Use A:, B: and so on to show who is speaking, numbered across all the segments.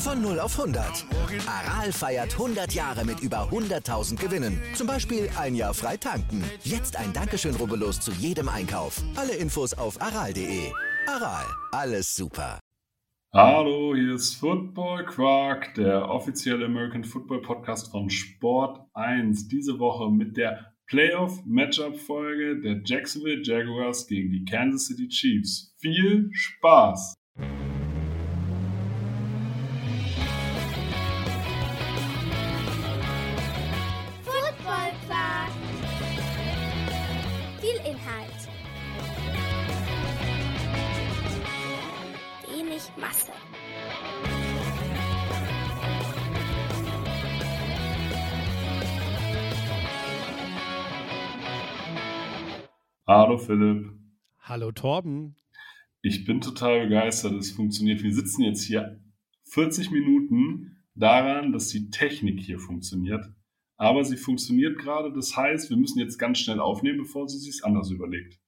A: Von 0 auf 100. Aral feiert 100 Jahre mit über 100.000 Gewinnen. Zum Beispiel ein Jahr frei tanken. Jetzt ein Dankeschön, rubbellos zu jedem Einkauf. Alle Infos auf aral.de. Aral, alles super.
B: Hallo, hier ist Football Quark, der offizielle American Football Podcast von Sport 1. Diese Woche mit der Playoff-Matchup-Folge der Jacksonville Jaguars gegen die Kansas City Chiefs. Viel Spaß! Hallo Philipp.
C: Hallo Torben.
B: Ich bin total begeistert, es funktioniert. Wir sitzen jetzt hier 40 Minuten daran, dass die Technik hier funktioniert. Aber sie funktioniert gerade, das heißt, wir müssen jetzt ganz schnell aufnehmen, bevor sie sich anders überlegt.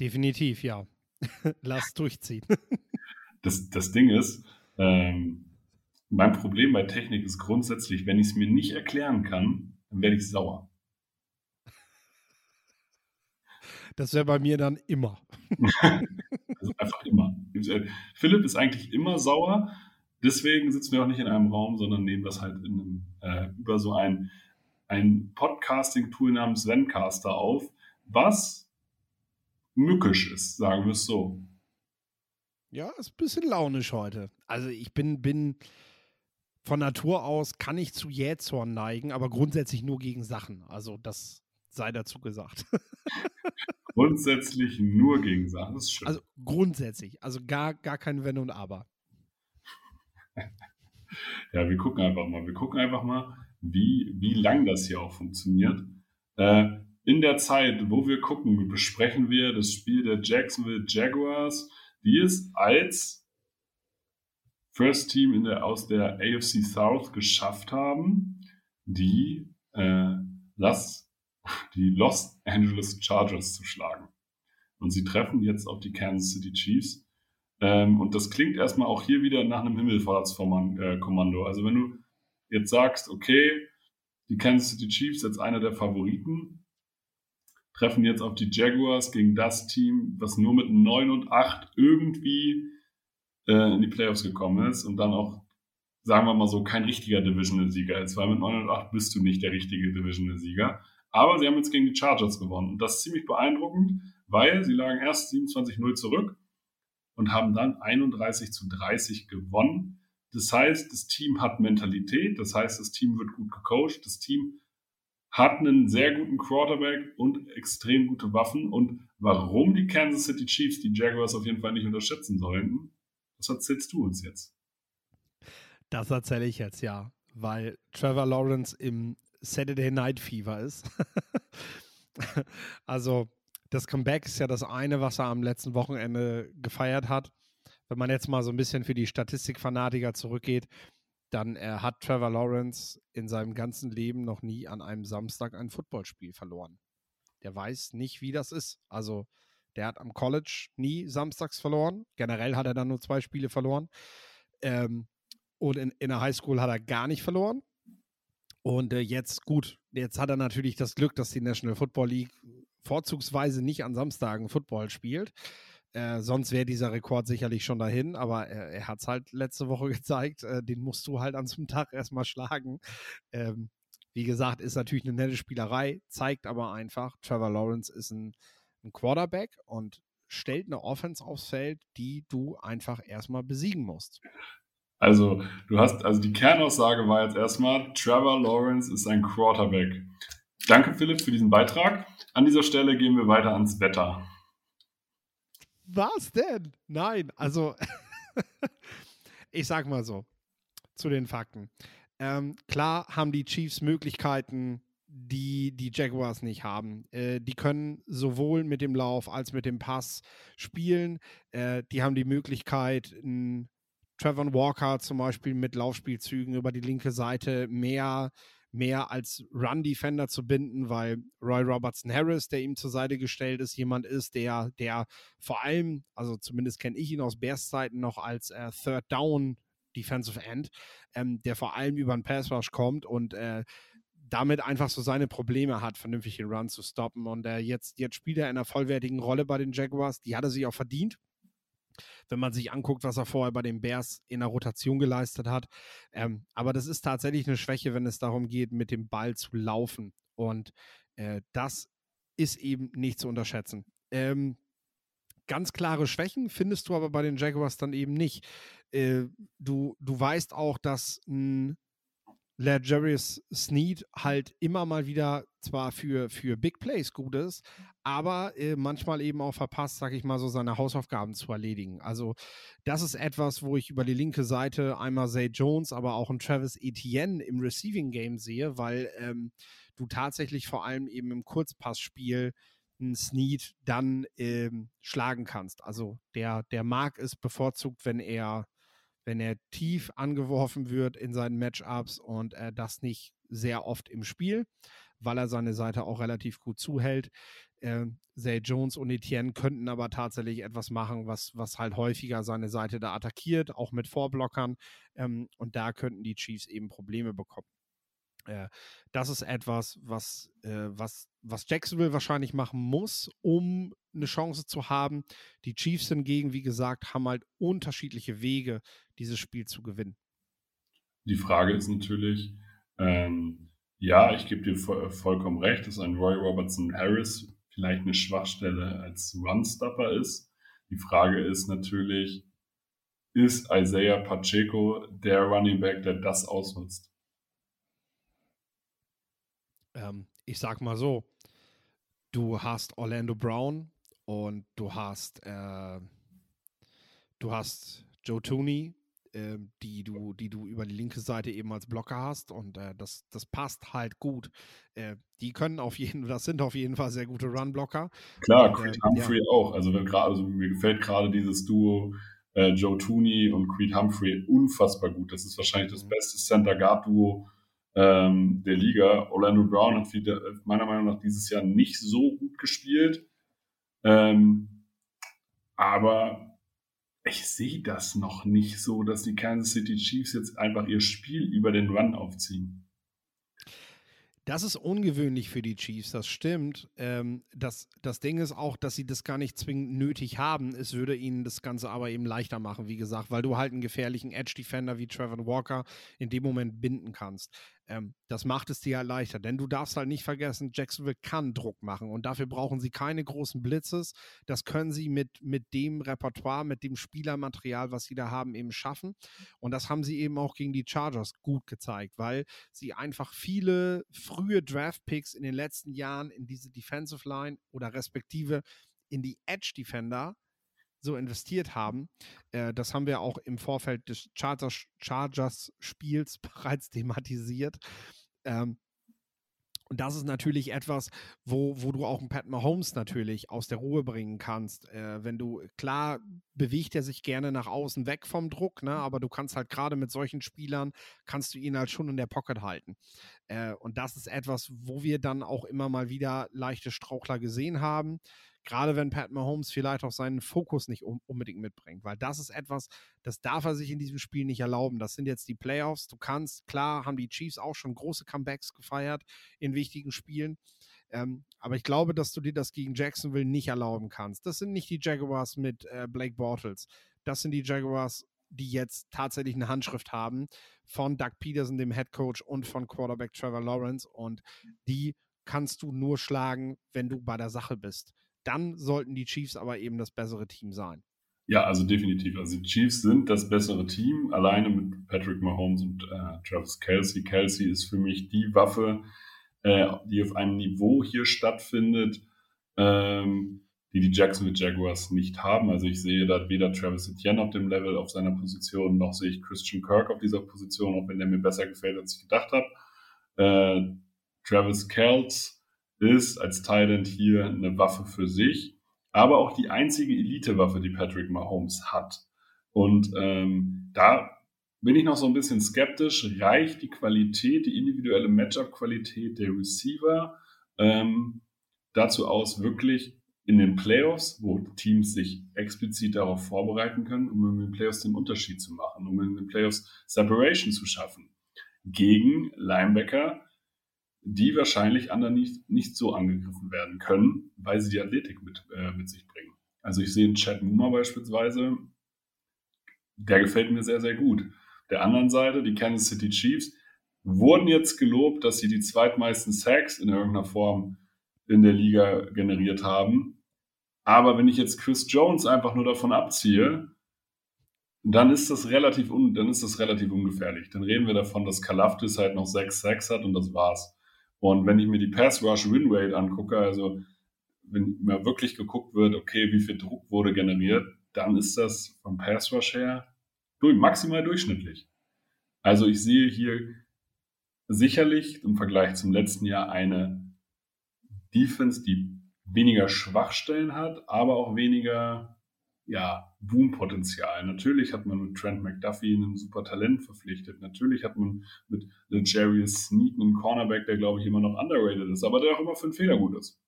C: Definitiv, ja. Lass durchziehen.
B: Das, das Ding ist, ähm, mein Problem bei Technik ist grundsätzlich, wenn ich es mir nicht erklären kann, dann werde ich sauer.
C: Das wäre bei mir dann immer.
B: Also einfach immer. Philipp ist eigentlich immer sauer. Deswegen sitzen wir auch nicht in einem Raum, sondern nehmen das halt in einem, äh, über so ein, ein Podcasting-Tool namens Zencaster auf, was mückisch ist, sagen wir es so.
C: Ja, ist ein bisschen launisch heute. Also ich bin, bin von Natur aus, kann ich zu Jähzorn neigen, aber grundsätzlich nur gegen Sachen. Also das sei dazu gesagt.
B: Grundsätzlich nur gegen Sachen, das ist schön.
C: Also grundsätzlich, also gar, gar kein Wenn und Aber.
B: Ja, wir gucken einfach mal. Wir gucken einfach mal, wie, wie lang das hier auch funktioniert. Äh, in der Zeit, wo wir gucken, besprechen wir das Spiel der Jacksonville Jaguars, die es als First Team in der, aus der AFC South geschafft haben, die, äh, Las, die Los Angeles Chargers zu schlagen. Und sie treffen jetzt auf die Kansas City Chiefs. Ähm, und das klingt erstmal auch hier wieder nach einem Himmelfahrtskommando. Also wenn du jetzt sagst, okay, die Kansas City Chiefs als einer der Favoriten treffen jetzt auf die Jaguars gegen das Team, was nur mit 9 und 8 irgendwie äh, in die Playoffs gekommen ist und dann auch, sagen wir mal so, kein richtiger Divisional-Sieger ist, weil mit 9 und 8 bist du nicht der richtige Divisional-Sieger. Aber sie haben jetzt gegen die Chargers gewonnen und das ist ziemlich beeindruckend, weil sie lagen erst 27-0 zurück und haben dann 31 zu 30 gewonnen. Das heißt, das Team hat Mentalität, das heißt, das Team wird gut gecoacht, das Team hat einen sehr guten Quarterback und extrem gute Waffen. Und warum die Kansas City Chiefs die Jaguars auf jeden Fall nicht unterschätzen sollten, das erzählst du uns jetzt.
C: Das erzähle ich jetzt, ja. Weil Trevor Lawrence im Saturday Night Fever ist. also, das Comeback ist ja das eine, was er am letzten Wochenende gefeiert hat. Wenn man jetzt mal so ein bisschen für die Statistikfanatiker zurückgeht, dann äh, hat Trevor Lawrence in seinem ganzen Leben noch nie an einem Samstag ein Footballspiel verloren. Der weiß nicht, wie das ist. Also, der hat am College nie samstags verloren. Generell hat er dann nur zwei Spiele verloren. Ähm, und in, in der Highschool hat er gar nicht verloren. Und äh, jetzt, gut, jetzt hat er natürlich das Glück, dass die National Football League vorzugsweise nicht an Samstagen Football spielt. Äh, sonst wäre dieser Rekord sicherlich schon dahin, aber er, er hat es halt letzte Woche gezeigt. Äh, den musst du halt an einem Tag erstmal schlagen. Ähm, wie gesagt, ist natürlich eine nette Spielerei, zeigt aber einfach, Trevor Lawrence ist ein, ein Quarterback und stellt eine Offense aufs Feld, die du einfach erstmal besiegen musst.
B: Also, du hast, also die Kernaussage war jetzt erstmal, Trevor Lawrence ist ein Quarterback. Danke, Philipp, für diesen Beitrag. An dieser Stelle gehen wir weiter ans Wetter.
C: Was denn? Nein, also ich sag mal so. zu den Fakten. Ähm, klar haben die Chiefs Möglichkeiten, die die Jaguars nicht haben. Äh, die können sowohl mit dem Lauf als mit dem Pass spielen. Äh, die haben die Möglichkeit, einen Trevor Walker zum Beispiel mit Laufspielzügen über die linke Seite mehr, mehr als Run-Defender zu binden, weil Roy Robertson Harris, der ihm zur Seite gestellt ist, jemand ist, der, der vor allem, also zumindest kenne ich ihn aus Bears Zeiten noch als äh, Third Down Defensive End, ähm, der vor allem über einen Pass Rush kommt und äh, damit einfach so seine Probleme hat, vernünftig den Run zu stoppen. Und äh, jetzt, jetzt spielt er in einer vollwertigen Rolle bei den Jaguars. Die hat er sich auch verdient. Wenn man sich anguckt, was er vorher bei den Bears in der Rotation geleistet hat. Ähm, aber das ist tatsächlich eine Schwäche, wenn es darum geht, mit dem Ball zu laufen. Und äh, das ist eben nicht zu unterschätzen. Ähm, ganz klare Schwächen findest du aber bei den Jaguars dann eben nicht. Äh, du, du weißt auch, dass ein Legarius Sneed halt immer mal wieder zwar für, für Big Plays gut ist, aber äh, manchmal eben auch verpasst, sag ich mal, so seine Hausaufgaben zu erledigen. Also das ist etwas, wo ich über die linke Seite einmal Zay Jones, aber auch ein Travis Etienne im Receiving Game sehe, weil ähm, du tatsächlich vor allem eben im Kurzpassspiel einen Sneed dann ähm, schlagen kannst. Also der, der mag es bevorzugt, wenn er wenn er tief angeworfen wird in seinen Matchups und er das nicht sehr oft im Spiel, weil er seine Seite auch relativ gut zuhält. Äh, Zay Jones und Etienne könnten aber tatsächlich etwas machen, was, was halt häufiger seine Seite da attackiert, auch mit Vorblockern. Ähm, und da könnten die Chiefs eben Probleme bekommen. Äh, das ist etwas, was, äh, was, was Jacksonville wahrscheinlich machen muss, um eine Chance zu haben. Die Chiefs hingegen, wie gesagt, haben halt unterschiedliche Wege, dieses Spiel zu gewinnen.
B: Die Frage ist natürlich, ähm, ja, ich gebe dir voll, vollkommen recht, dass ein Roy Robertson Harris vielleicht eine Schwachstelle als Run-Stopper ist. Die Frage ist natürlich, ist Isaiah Pacheco der Running Back, der das ausnutzt?
C: Ähm, ich sag mal so, du hast Orlando Brown und du hast äh, du hast Joe Tooney, äh, die du, die du über die linke Seite eben als Blocker hast und äh, das, das passt halt gut. Äh, die können auf jeden, das sind auf jeden Fall sehr gute Run-Blocker.
B: Klar, und, Creed äh, Humphrey ja. auch. Also, wenn grad, also mir gefällt gerade dieses Duo äh, Joe Tooney und Creed Humphrey unfassbar gut. Das ist wahrscheinlich das mhm. beste Center-Guard-Duo ähm, der Liga. Orlando Brown hat wieder, meiner Meinung nach dieses Jahr nicht so gut gespielt. Ähm, aber ich sehe das noch nicht so, dass die Kansas City Chiefs jetzt einfach ihr Spiel über den Run aufziehen.
C: Das ist ungewöhnlich für die Chiefs, das stimmt. Ähm, das, das Ding ist auch, dass sie das gar nicht zwingend nötig haben. Es würde ihnen das Ganze aber eben leichter machen, wie gesagt, weil du halt einen gefährlichen Edge-Defender wie Trevor Walker in dem Moment binden kannst. Ähm, das macht es dir halt leichter, denn du darfst halt nicht vergessen, Jacksonville kann Druck machen und dafür brauchen sie keine großen Blitzes. Das können sie mit, mit dem Repertoire, mit dem Spielermaterial, was sie da haben, eben schaffen. Und das haben sie eben auch gegen die Chargers gut gezeigt, weil sie einfach viele frühe Draft-Picks in den letzten Jahren in diese Defensive Line oder respektive in die Edge Defender so investiert haben. Äh, das haben wir auch im Vorfeld des Chargers-Spiels bereits thematisiert. Ähm, und das ist natürlich etwas, wo, wo du auch einen Pat Mahomes natürlich aus der Ruhe bringen kannst. Äh, wenn du, klar, bewegt er sich gerne nach außen weg vom Druck, ne? aber du kannst halt gerade mit solchen Spielern, kannst du ihn halt schon in der Pocket halten. Äh, und das ist etwas, wo wir dann auch immer mal wieder leichte Strauchler gesehen haben. Gerade wenn Pat Mahomes vielleicht auch seinen Fokus nicht unbedingt mitbringt, weil das ist etwas, das darf er sich in diesem Spiel nicht erlauben. Das sind jetzt die Playoffs. Du kannst, klar, haben die Chiefs auch schon große Comebacks gefeiert in wichtigen Spielen. Ähm, aber ich glaube, dass du dir das gegen Jacksonville nicht erlauben kannst. Das sind nicht die Jaguars mit äh, Blake Bortles. Das sind die Jaguars, die jetzt tatsächlich eine Handschrift haben von Doug Peterson, dem Head Coach, und von Quarterback Trevor Lawrence. Und die kannst du nur schlagen, wenn du bei der Sache bist dann sollten die Chiefs aber eben das bessere Team sein.
B: Ja, also definitiv. Also die Chiefs sind das bessere Team, alleine mit Patrick Mahomes und äh, Travis Kelsey. Kelsey ist für mich die Waffe, äh, die auf einem Niveau hier stattfindet, ähm, die die Jacksonville Jaguars nicht haben. Also ich sehe da weder Travis Etienne auf dem Level auf seiner Position, noch sehe ich Christian Kirk auf dieser Position, auch wenn der mir besser gefällt, als ich gedacht habe. Äh, Travis Kells ist als Thailand hier eine Waffe für sich, aber auch die einzige Elite-Waffe, die Patrick Mahomes hat. Und ähm, da bin ich noch so ein bisschen skeptisch. Reicht die Qualität, die individuelle Matchup-Qualität der Receiver ähm, dazu aus, wirklich in den Playoffs, wo Teams sich explizit darauf vorbereiten können, um in den Playoffs den Unterschied zu machen, um in den Playoffs Separation zu schaffen, gegen Linebacker, die wahrscheinlich anderen nicht, nicht so angegriffen werden können, weil sie die Athletik mit, äh, mit sich bringen. Also ich sehe einen Chad Muma beispielsweise, der gefällt mir sehr, sehr gut. Der anderen Seite, die Kansas City Chiefs, wurden jetzt gelobt, dass sie die zweitmeisten Sacks in irgendeiner Form in der Liga generiert haben. Aber wenn ich jetzt Chris Jones einfach nur davon abziehe, dann ist das relativ, un, dann ist das relativ ungefährlich. Dann reden wir davon, dass Kalafdis halt noch sechs Sacks hat und das war's. Und wenn ich mir die Pass Rush Win Rate angucke, also wenn mir wirklich geguckt wird, okay, wie viel Druck wurde generiert, dann ist das vom Pass Rush her durch, maximal durchschnittlich. Also ich sehe hier sicherlich im Vergleich zum letzten Jahr eine Defense, die weniger Schwachstellen hat, aber auch weniger ja, Boom-Potenzial. Natürlich hat man mit Trent McDuffie einen super Talent verpflichtet. Natürlich hat man mit Jarius Sneak einen Cornerback, der glaube ich immer noch underrated ist, aber der auch immer für einen Fehler gut ist.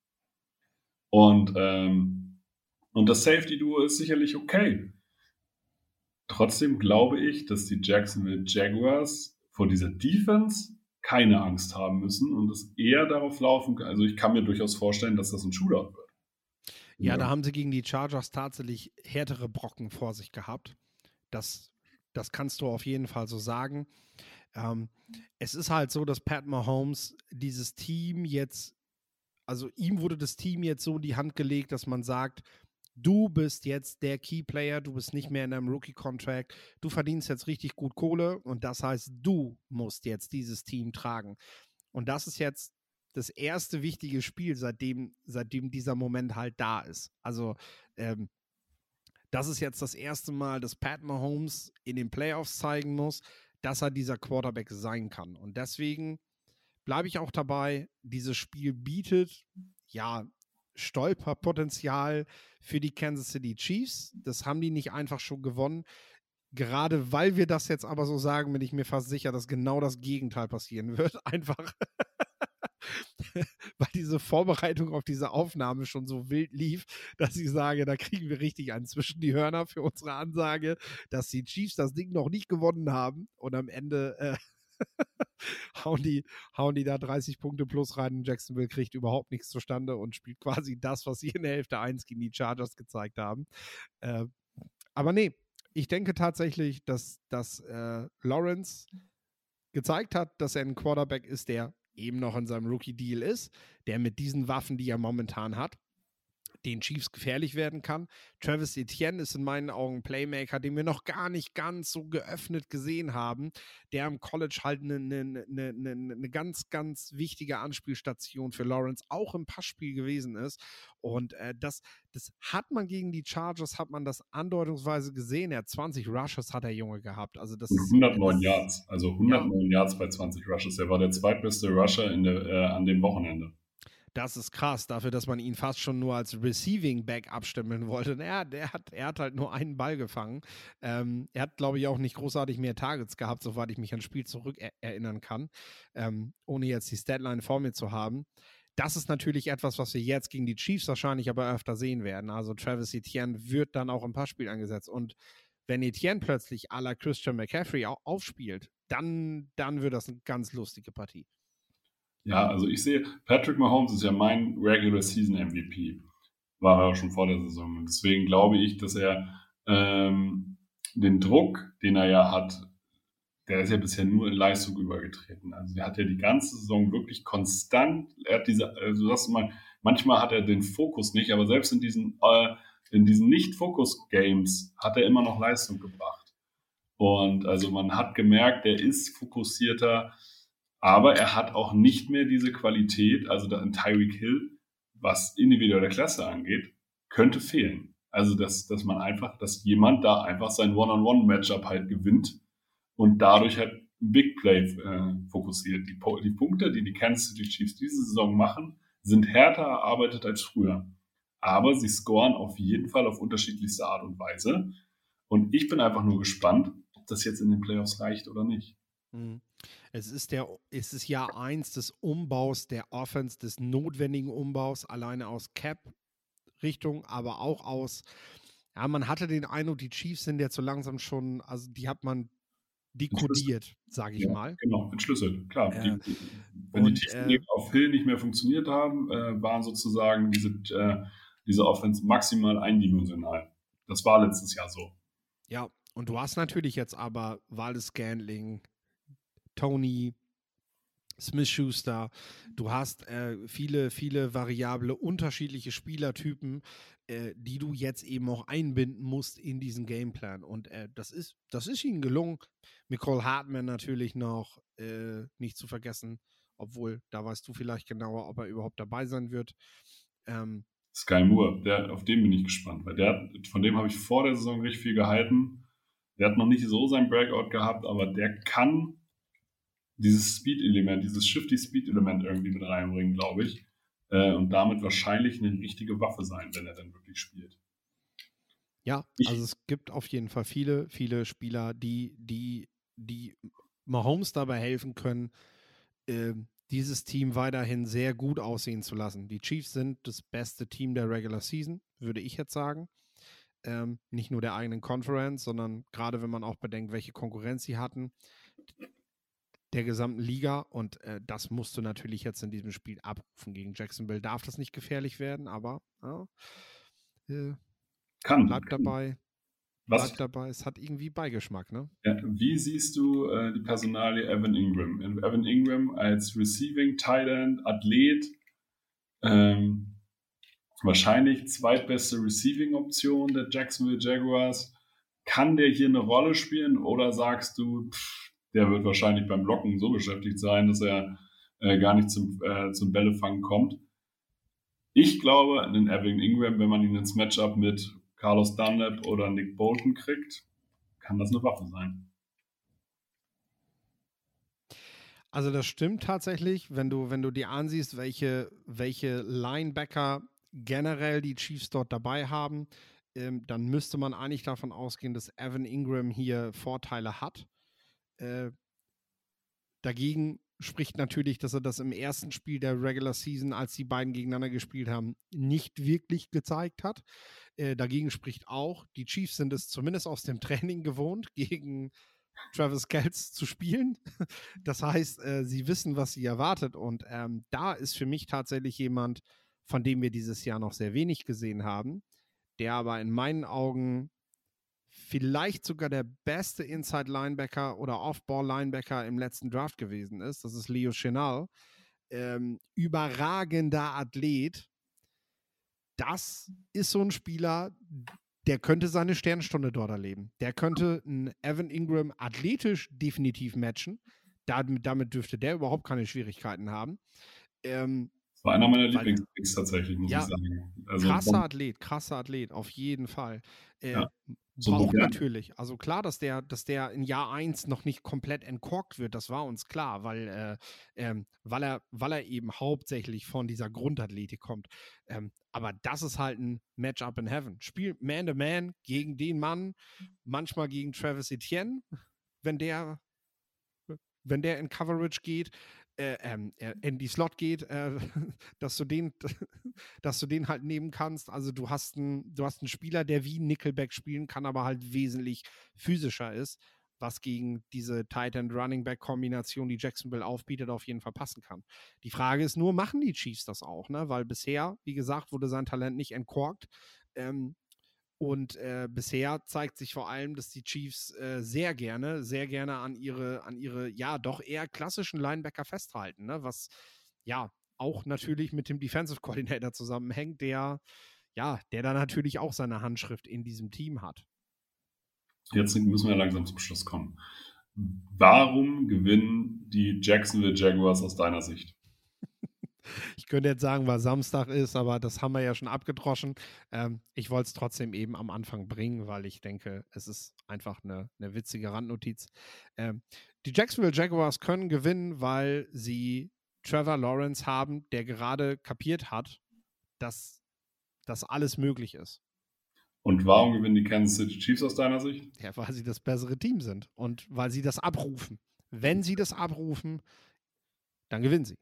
B: Und, ähm, und das Safety-Duo ist sicherlich okay. Trotzdem glaube ich, dass die Jacksonville Jaguars vor dieser Defense keine Angst haben müssen und es eher darauf laufen kann. Also ich kann mir durchaus vorstellen, dass das ein Shootout wird.
C: Ja, ja, da haben sie gegen die Chargers tatsächlich härtere Brocken vor sich gehabt. Das, das kannst du auf jeden Fall so sagen. Ähm, es ist halt so, dass Pat Mahomes dieses Team jetzt, also ihm wurde das Team jetzt so in die Hand gelegt, dass man sagt, du bist jetzt der Key Player, du bist nicht mehr in einem Rookie-Contract, du verdienst jetzt richtig gut Kohle und das heißt, du musst jetzt dieses Team tragen. Und das ist jetzt das erste wichtige Spiel, seitdem, seitdem dieser Moment halt da ist. Also, ähm, das ist jetzt das erste Mal, dass Pat Mahomes in den Playoffs zeigen muss, dass er dieser Quarterback sein kann. Und deswegen bleibe ich auch dabei, dieses Spiel bietet ja Stolperpotenzial für die Kansas City Chiefs. Das haben die nicht einfach schon gewonnen. Gerade weil wir das jetzt aber so sagen, bin ich mir fast sicher, dass genau das Gegenteil passieren wird. Einfach weil diese Vorbereitung auf diese Aufnahme schon so wild lief, dass ich sage, da kriegen wir richtig einen zwischen die Hörner für unsere Ansage, dass die Chiefs das Ding noch nicht gewonnen haben und am Ende äh, hauen, die, hauen die da 30 Punkte plus rein und Jacksonville kriegt überhaupt nichts zustande und spielt quasi das, was sie in der Hälfte 1 gegen die Chargers gezeigt haben. Äh, aber nee, ich denke tatsächlich, dass, dass äh, Lawrence gezeigt hat, dass er ein Quarterback ist, der eben noch in seinem Rookie-Deal ist, der mit diesen Waffen, die er momentan hat, den Chiefs gefährlich werden kann. Travis Etienne ist in meinen Augen ein Playmaker, den wir noch gar nicht ganz so geöffnet gesehen haben, der im College halt eine ne, ne, ne, ne ganz, ganz wichtige Anspielstation für Lawrence auch im Passspiel gewesen ist. Und äh, das, das hat man gegen die Chargers, hat man das andeutungsweise gesehen. Er hat 20 Rushes hat der Junge gehabt. Also das
B: 109 Yards, also 109 ja. Yards bei 20 Rushes. Er war der zweitbeste Rusher der, äh, an dem Wochenende.
C: Das ist krass, dafür, dass man ihn fast schon nur als Receiving Back abstimmeln wollte. Naja, der hat, er hat halt nur einen Ball gefangen. Ähm, er hat, glaube ich, auch nicht großartig mehr Targets gehabt, soweit ich mich ans Spiel zurück er erinnern kann, ähm, ohne jetzt die Statline vor mir zu haben. Das ist natürlich etwas, was wir jetzt gegen die Chiefs wahrscheinlich aber öfter sehen werden. Also Travis Etienne wird dann auch im Passspiel angesetzt. Und wenn Etienne plötzlich à la Christian McCaffrey aufspielt, dann, dann wird das eine ganz lustige Partie.
B: Ja, also ich sehe, Patrick Mahomes ist ja mein Regular Season MVP. War er auch schon vor der Saison. Und deswegen glaube ich, dass er ähm, den Druck, den er ja hat, der ist ja bisher nur in Leistung übergetreten. Also der hat ja die ganze Saison wirklich konstant, er hat diese, also sagst mal, manchmal hat er den Fokus nicht, aber selbst in diesen, äh, in diesen Nicht-Fokus-Games hat er immer noch Leistung gebracht. Und also man hat gemerkt, er ist fokussierter, aber er hat auch nicht mehr diese Qualität, also da in Tyreek Hill, was individuelle Klasse angeht, könnte fehlen. Also, dass, dass man einfach, dass jemand da einfach sein One-on-One-Matchup halt gewinnt und dadurch halt Big Play äh, fokussiert. Die, die Punkte, die die Kansas City Chiefs diese Saison machen, sind härter erarbeitet als früher. Aber sie scoren auf jeden Fall auf unterschiedlichste Art und Weise. Und ich bin einfach nur gespannt, ob das jetzt in den Playoffs reicht oder nicht.
C: Mhm. Es ist, der, es ist Jahr eins des Umbaus der Offense, des notwendigen Umbaus, alleine aus Cap-Richtung, aber auch aus, ja, man hatte den Eindruck, die Chiefs sind jetzt so langsam schon, also die hat man dekodiert, sage ich
B: ja,
C: mal.
B: Genau, entschlüsselt, klar. Äh, die, wenn und, die Tiefen äh, auf Hill nicht mehr funktioniert haben, äh, waren sozusagen diese, äh, diese Offense maximal eindimensional. Das war letztes Jahr so.
C: Ja, und du hast natürlich jetzt aber Waldes Scandling, Tony, Smith Schuster. Du hast äh, viele, viele variable, unterschiedliche Spielertypen, äh, die du jetzt eben auch einbinden musst in diesen Gameplan. Und äh, das, ist, das ist ihnen gelungen. Nicole Hartman natürlich noch äh, nicht zu vergessen, obwohl da weißt du vielleicht genauer, ob er überhaupt dabei sein wird.
B: Ähm, Sky Moore, der, auf den bin ich gespannt, weil der, von dem habe ich vor der Saison richtig viel gehalten. Der hat noch nicht so sein Breakout gehabt, aber der kann dieses Speed-Element, dieses Shifty-Speed-Element irgendwie mit reinbringen, glaube ich. Äh, und damit wahrscheinlich eine richtige Waffe sein, wenn er dann wirklich spielt.
C: Ja, ich, also es gibt auf jeden Fall viele, viele Spieler, die, die, die Mahomes dabei helfen können, äh, dieses Team weiterhin sehr gut aussehen zu lassen. Die Chiefs sind das beste Team der Regular Season, würde ich jetzt sagen. Ähm, nicht nur der eigenen Conference, sondern gerade wenn man auch bedenkt, welche Konkurrenz sie hatten der gesamten Liga und äh, das musst du natürlich jetzt in diesem Spiel abrufen. Gegen Jacksonville darf das nicht gefährlich werden, aber äh,
B: kann.
C: Bleibt dabei. Was? Bleibt dabei. Es hat irgendwie Beigeschmack, ne?
B: Ja, wie siehst du äh, die Personalie Evan Ingram? Evan Ingram als Receiving End, Athlet, ähm, wahrscheinlich zweitbeste Receiving-Option der Jacksonville Jaguars. Kann der hier eine Rolle spielen oder sagst du, pff, der wird wahrscheinlich beim Blocken so beschäftigt sein, dass er äh, gar nicht zum, äh, zum Bällefangen kommt. Ich glaube, einen Evan Ingram, wenn man ihn ins Matchup mit Carlos Dunlap oder Nick Bolton kriegt, kann das eine Waffe sein.
C: Also das stimmt tatsächlich, wenn du, wenn du dir ansiehst, welche, welche Linebacker generell die Chiefs dort dabei haben, ähm, dann müsste man eigentlich davon ausgehen, dass Evan Ingram hier Vorteile hat. Äh, dagegen spricht natürlich, dass er das im ersten Spiel der Regular Season, als die beiden gegeneinander gespielt haben, nicht wirklich gezeigt hat. Äh, dagegen spricht auch, die Chiefs sind es zumindest aus dem Training gewohnt, gegen Travis Kells zu spielen. Das heißt, äh, sie wissen, was sie erwartet. Und ähm, da ist für mich tatsächlich jemand, von dem wir dieses Jahr noch sehr wenig gesehen haben, der aber in meinen Augen vielleicht sogar der beste Inside-Linebacker oder Off-Ball-Linebacker im letzten Draft gewesen ist. Das ist Leo Chenal. Ähm, überragender Athlet. Das ist so ein Spieler, der könnte seine Sternstunde dort erleben. Der könnte einen Evan Ingram athletisch definitiv matchen. Damit, damit dürfte der überhaupt keine Schwierigkeiten haben.
B: Ähm, das war einer meiner Lieblingspicks tatsächlich, muss ja, ich sagen.
C: Also, krasser Athlet, krasser Athlet, auf jeden Fall. Äh, ja. So braucht natürlich. Also klar, dass der, dass der in Jahr 1 noch nicht komplett entkorkt wird, das war uns klar, weil, äh, ähm, weil, er, weil er eben hauptsächlich von dieser Grundathletik kommt. Ähm, aber das ist halt ein Matchup in Heaven. Spielt Man-to-Man gegen den Mann, manchmal gegen Travis Etienne, wenn der, wenn der in Coverage geht äh, ähm, äh, in die Slot geht, äh, dass du den, dass du den halt nehmen kannst. Also du hast einen, du hast einen Spieler, der wie Nickelback spielen kann, aber halt wesentlich physischer ist, was gegen diese Tight End Running Back Kombination, die Jacksonville aufbietet, auf jeden Fall passen kann. Die Frage ist nur, machen die Chiefs das auch, ne? Weil bisher, wie gesagt, wurde sein Talent nicht entkorkt. Ähm, und äh, bisher zeigt sich vor allem, dass die Chiefs äh, sehr gerne, sehr gerne an ihre, an ihre, ja, doch eher klassischen Linebacker festhalten, ne? was ja auch natürlich mit dem Defensive Coordinator zusammenhängt, der, ja, der da natürlich auch seine Handschrift in diesem Team hat.
B: Jetzt müssen wir langsam zum Schluss kommen. Warum gewinnen die Jacksonville Jaguars aus deiner Sicht?
C: Ich könnte jetzt sagen, weil Samstag ist, aber das haben wir ja schon abgedroschen. Ähm, ich wollte es trotzdem eben am Anfang bringen, weil ich denke, es ist einfach eine, eine witzige Randnotiz. Ähm, die Jacksonville Jaguars können gewinnen, weil sie Trevor Lawrence haben, der gerade kapiert hat, dass das alles möglich ist.
B: Und warum gewinnen die Kansas City Chiefs aus deiner Sicht?
C: Ja, weil sie das bessere Team sind und weil sie das abrufen. Wenn sie das abrufen, dann gewinnen sie.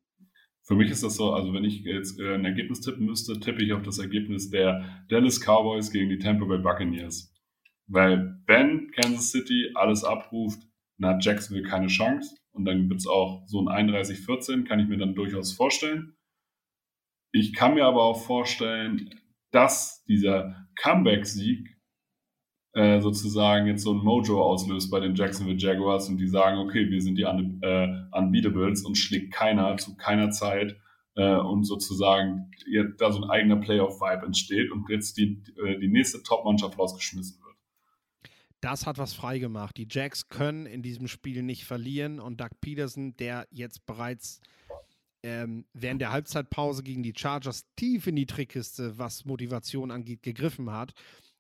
B: Für mich ist das so, also wenn ich jetzt äh, ein Ergebnis tippen müsste, tippe ich auf das Ergebnis der Dallas Cowboys gegen die Tampa Bay Buccaneers. Weil wenn Kansas City alles abruft, dann hat Jacksonville keine Chance. Und dann wird es auch so ein 31-14, kann ich mir dann durchaus vorstellen. Ich kann mir aber auch vorstellen, dass dieser Comeback-Sieg äh, sozusagen jetzt so ein Mojo auslöst bei den Jacksonville Jaguars und die sagen, okay, wir sind die äh, Unbeatables und schlägt keiner zu keiner Zeit äh, und sozusagen da so ein eigener Playoff-Vibe entsteht und jetzt die, die nächste Top-Mannschaft rausgeschmissen wird.
C: Das hat was freigemacht. Die Jacks können in diesem Spiel nicht verlieren und Doug Peterson, der jetzt bereits ähm, während der Halbzeitpause gegen die Chargers tief in die Trickkiste, was Motivation angeht, gegriffen hat,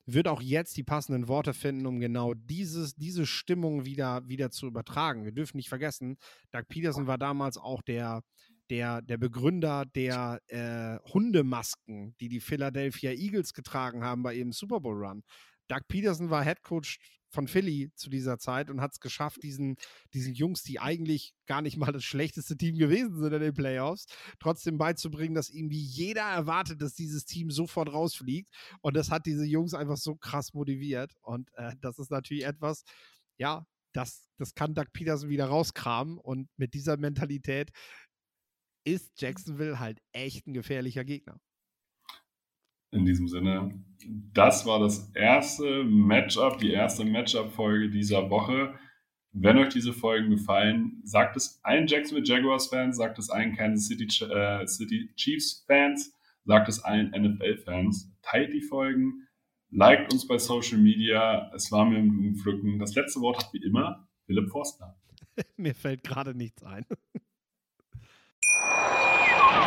C: wird auch jetzt die passenden Worte finden, um genau dieses, diese Stimmung wieder, wieder zu übertragen. Wir dürfen nicht vergessen, Doug Peterson war damals auch der, der, der Begründer der äh, Hundemasken, die die Philadelphia Eagles getragen haben bei ihrem Super Bowl Run. Doug Peterson war Head Coach von Philly zu dieser Zeit und hat es geschafft, diesen, diesen Jungs, die eigentlich gar nicht mal das schlechteste Team gewesen sind in den Playoffs, trotzdem beizubringen, dass irgendwie jeder erwartet, dass dieses Team sofort rausfliegt. Und das hat diese Jungs einfach so krass motiviert. Und äh, das ist natürlich etwas, ja, das, das kann Doug Peterson wieder rauskramen. Und mit dieser Mentalität ist Jacksonville halt echt ein gefährlicher Gegner
B: in diesem Sinne, das war das erste Matchup, die erste Matchup-Folge dieser Woche. Wenn euch diese Folgen gefallen, sagt es allen Jacksonville Jaguars-Fans, sagt es allen Kansas City, äh, City Chiefs-Fans, sagt es allen NFL-Fans. Teilt die Folgen, liked uns bei Social Media. Es war mir im Blumenpflücken. Das letzte Wort hat wie immer Philipp Forster.
C: mir fällt gerade nichts ein.